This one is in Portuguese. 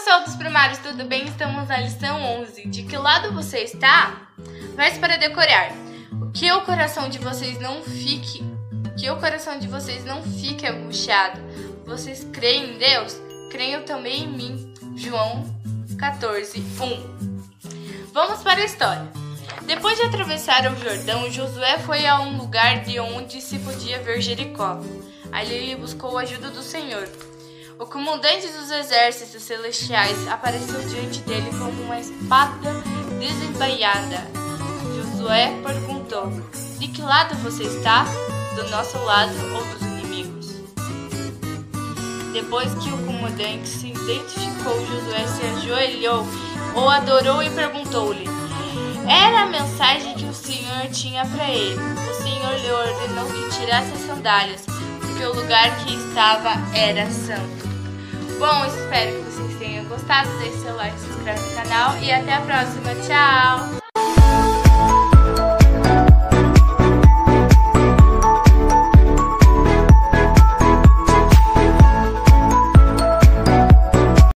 pessoal dos primários, tudo bem? Estamos na lição 11. De que lado você está? Mas para decorar. Que o coração de vocês não fique, que o coração de vocês não fique angustiado. Vocês creem em Deus? Creiam também em mim. João 14, 1. Vamos para a história. Depois de atravessar o Jordão, Josué foi a um lugar de onde se podia ver Jericó. Ali ele buscou a ajuda do Senhor. O comandante dos exércitos celestiais apareceu diante dele como uma espada desembainhada. Josué perguntou: De que lado você está? Do nosso lado ou dos inimigos? Depois que o comandante se identificou, Josué se ajoelhou, o adorou e perguntou-lhe: Era a mensagem que o Senhor tinha para ele. O Senhor lhe ordenou que tirasse as sandálias, porque o lugar que estava era santo. Bom, espero que vocês tenham gostado. Deixe seu like, se inscreve no canal e até a próxima. Tchau!